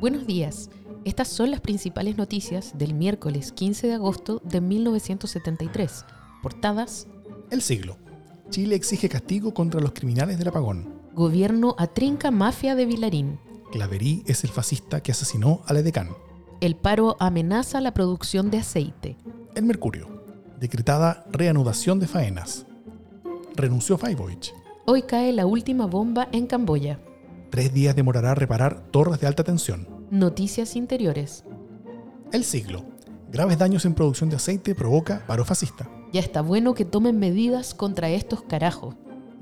Buenos días. Estas son las principales noticias del miércoles 15 de agosto de 1973. Portadas. El siglo. Chile exige castigo contra los criminales del apagón. Gobierno atrinca mafia de Vilarín. Claverí es el fascista que asesinó al edecán. El paro amenaza la producción de aceite. El Mercurio. Decretada reanudación de faenas. Renunció Faiboich. Hoy cae la última bomba en Camboya. Tres días demorará reparar torres de alta tensión. Noticias interiores. El siglo. Graves daños en producción de aceite provoca paro fascista. Ya está bueno que tomen medidas contra estos carajos.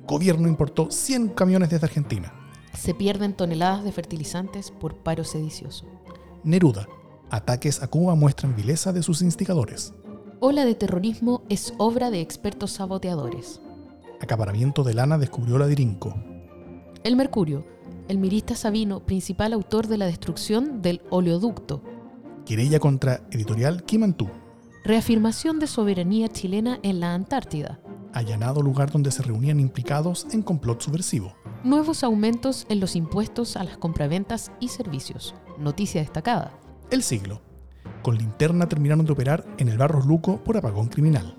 Gobierno importó 100 camiones desde Argentina. Se pierden toneladas de fertilizantes por paro sedicioso. Neruda. Ataques a Cuba muestran vileza de sus instigadores. Ola de terrorismo es obra de expertos saboteadores. Acaparamiento de lana descubrió la Dirinco. El Mercurio. El mirista Sabino, principal autor de la destrucción del oleoducto. Querella contra editorial Kimantú. Reafirmación de soberanía chilena en la Antártida. Allanado lugar donde se reunían implicados en complot subversivo. Nuevos aumentos en los impuestos a las compraventas y servicios. Noticia destacada. El siglo. Con linterna terminaron de operar en el Barros Luco por apagón criminal.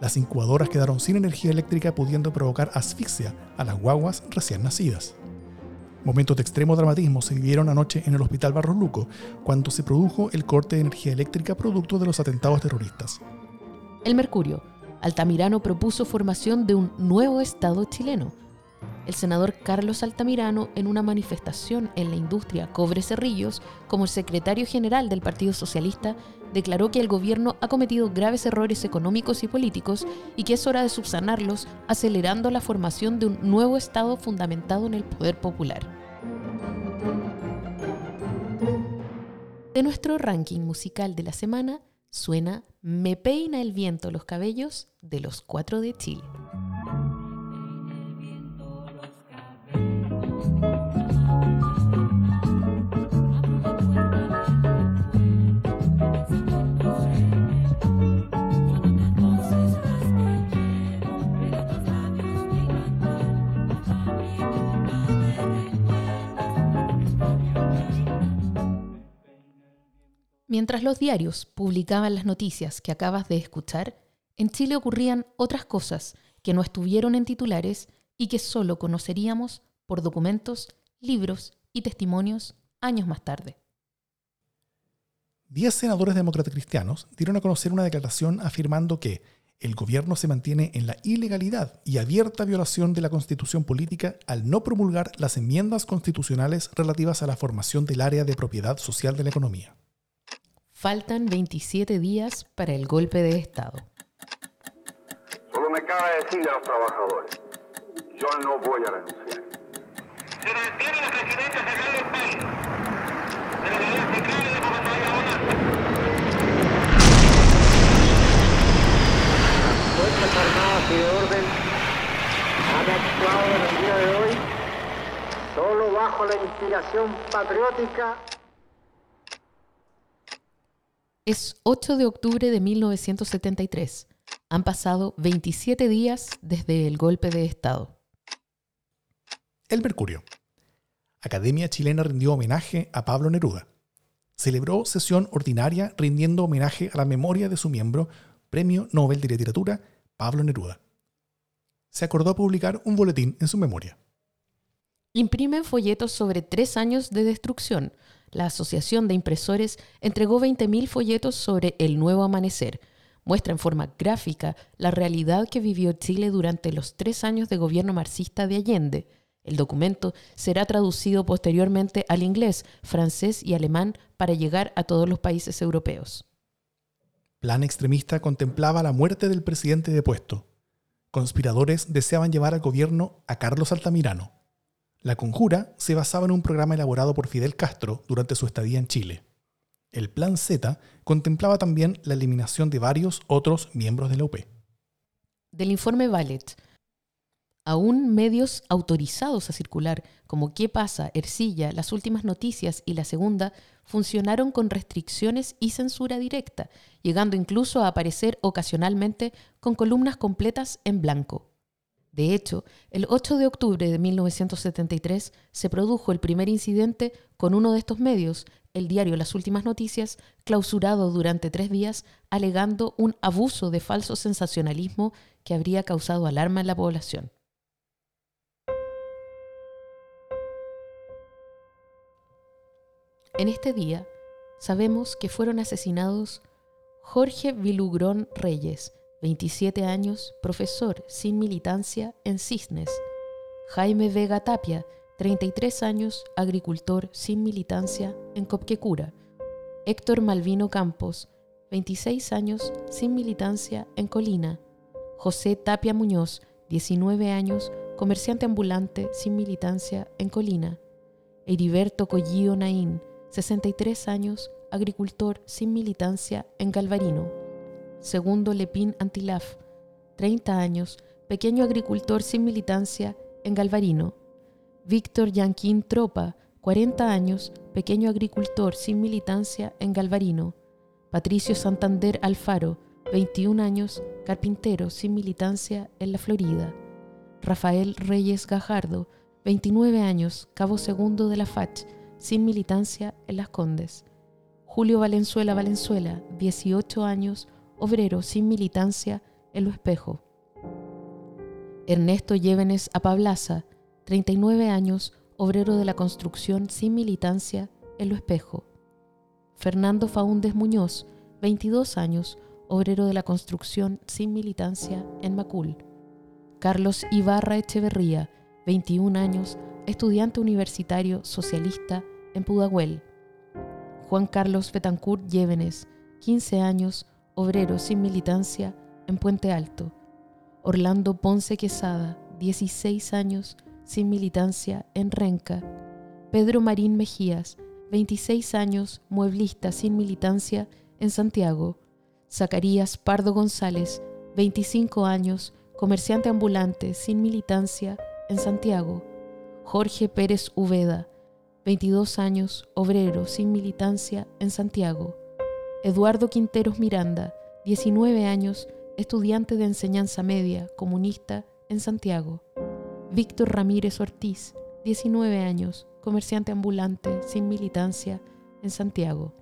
Las incubadoras quedaron sin energía eléctrica pudiendo provocar asfixia a las guaguas recién nacidas. Momentos de extremo dramatismo se vivieron anoche en el Hospital Barros Luco, cuando se produjo el corte de energía eléctrica producto de los atentados terroristas. El Mercurio. Altamirano propuso formación de un nuevo Estado chileno. El senador Carlos Altamirano, en una manifestación en la industria Cobre Cerrillos, como secretario general del Partido Socialista, declaró que el gobierno ha cometido graves errores económicos y políticos y que es hora de subsanarlos, acelerando la formación de un nuevo Estado fundamentado en el poder popular. De nuestro ranking musical de la semana suena Me peina el viento los cabellos de los cuatro de Chile. Mientras los diarios publicaban las noticias que acabas de escuchar, en Chile ocurrían otras cosas que no estuvieron en titulares y que solo conoceríamos por documentos, libros y testimonios años más tarde. Diez senadores demócratas cristianos dieron a conocer una declaración afirmando que el gobierno se mantiene en la ilegalidad y abierta violación de la constitución política al no promulgar las enmiendas constitucionales relativas a la formación del área de propiedad social de la economía. Faltan 27 días para el golpe de Estado. Solo me cabe decir a los trabajadores, yo no voy a renunciar. Se mantiene la presidencia central del país, pero la ley se cae de volar. Fuerzas Armadas y de Orden han actuado en el día de hoy solo bajo la inspiración patriótica Es 8 de octubre de 1973. Han pasado 27 días desde el golpe de Estado. El Mercurio. Academia Chilena rindió homenaje a Pablo Neruda. Celebró sesión ordinaria rindiendo homenaje a la memoria de su miembro, Premio Nobel de Literatura, Pablo Neruda. Se acordó publicar un boletín en su memoria. Imprimen folletos sobre tres años de destrucción, la Asociación de Impresores entregó 20.000 folletos sobre el nuevo amanecer. Muestra en forma gráfica la realidad que vivió Chile durante los tres años de gobierno marxista de Allende. El documento será traducido posteriormente al inglés, francés y alemán para llegar a todos los países europeos. Plan extremista contemplaba la muerte del presidente depuesto. Conspiradores deseaban llevar al gobierno a Carlos Altamirano. La conjura se basaba en un programa elaborado por Fidel Castro durante su estadía en Chile. El Plan Z contemplaba también la eliminación de varios otros miembros de la UP. Del informe Ballet, aún medios autorizados a circular, como Qué pasa, Ercilla, Las Últimas Noticias y La Segunda, funcionaron con restricciones y censura directa, llegando incluso a aparecer ocasionalmente con columnas completas en blanco. De hecho, el 8 de octubre de 1973 se produjo el primer incidente con uno de estos medios, el diario Las Últimas Noticias, clausurado durante tres días, alegando un abuso de falso sensacionalismo que habría causado alarma en la población. En este día sabemos que fueron asesinados Jorge Vilugrón Reyes, 27 años, profesor sin militancia en Cisnes, Jaime Vega Tapia, 33 años, agricultor sin militancia en Copquecura, Héctor Malvino Campos, 26 años, sin militancia en Colina, José Tapia Muñoz, 19 años, comerciante ambulante sin militancia en Colina, Heriberto Collío Naín, 63 años, agricultor sin militancia en Galvarino. Segundo Lepín Antilaf, 30 años, pequeño agricultor sin militancia en Galvarino. Víctor Yanquín Tropa, 40 años, pequeño agricultor sin militancia en Galvarino. Patricio Santander Alfaro, 21 años, carpintero sin militancia en la Florida. Rafael Reyes Gajardo, 29 años, cabo segundo de la FACH, sin militancia en Las Condes. Julio Valenzuela Valenzuela, 18 años, obrero sin militancia en Lo Espejo. Ernesto Llévenes Apablaza, 39 años, obrero de la construcción sin militancia en Lo Espejo. Fernando Faúndez Muñoz, 22 años, obrero de la construcción sin militancia en Macul. Carlos Ibarra Echeverría, 21 años, estudiante universitario socialista en Pudahuel. Juan Carlos Betancourt Llévenes, 15 años, obrero sin militancia en Puente Alto. Orlando Ponce Quesada, 16 años, sin militancia en Renca. Pedro Marín Mejías, 26 años, mueblista sin militancia en Santiago. Zacarías Pardo González, 25 años, comerciante ambulante sin militancia en Santiago. Jorge Pérez Uveda, 22 años, obrero sin militancia en Santiago. Eduardo Quinteros Miranda, 19 años, estudiante de enseñanza media, comunista en Santiago. Víctor Ramírez Ortiz, 19 años, comerciante ambulante sin militancia en Santiago.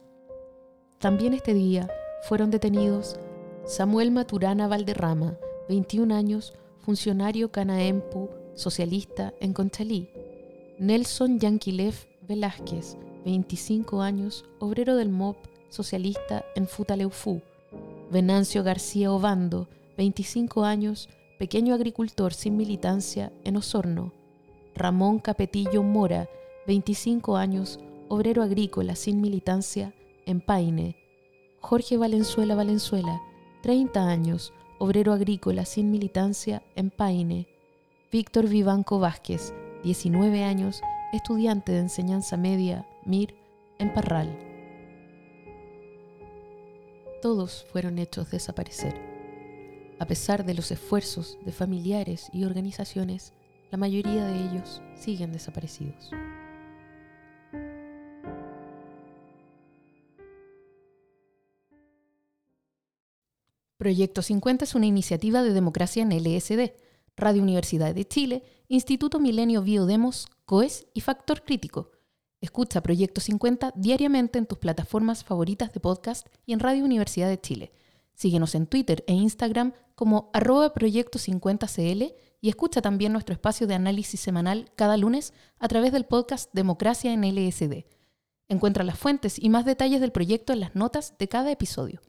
También este día fueron detenidos Samuel Maturana Valderrama, 21 años, funcionario Canaempu, socialista en Conchalí. Nelson Yanquilev Velázquez, 25 años, obrero del MOP socialista en Futaleufú. Venancio García Obando, 25 años, pequeño agricultor sin militancia en Osorno. Ramón Capetillo Mora, 25 años, obrero agrícola sin militancia en Paine. Jorge Valenzuela Valenzuela, 30 años, obrero agrícola sin militancia en Paine. Víctor Vivanco Vázquez, 19 años, estudiante de enseñanza media, MIR, en Parral. Todos fueron hechos desaparecer. A pesar de los esfuerzos de familiares y organizaciones, la mayoría de ellos siguen desaparecidos. Proyecto 50 es una iniciativa de democracia en LSD, Radio Universidad de Chile, Instituto Milenio Biodemos, COES y Factor Crítico. Escucha Proyecto 50 diariamente en tus plataformas favoritas de podcast y en Radio Universidad de Chile. Síguenos en Twitter e Instagram como arroba Proyecto 50CL y escucha también nuestro espacio de análisis semanal cada lunes a través del podcast Democracia en LSD. Encuentra las fuentes y más detalles del proyecto en las notas de cada episodio.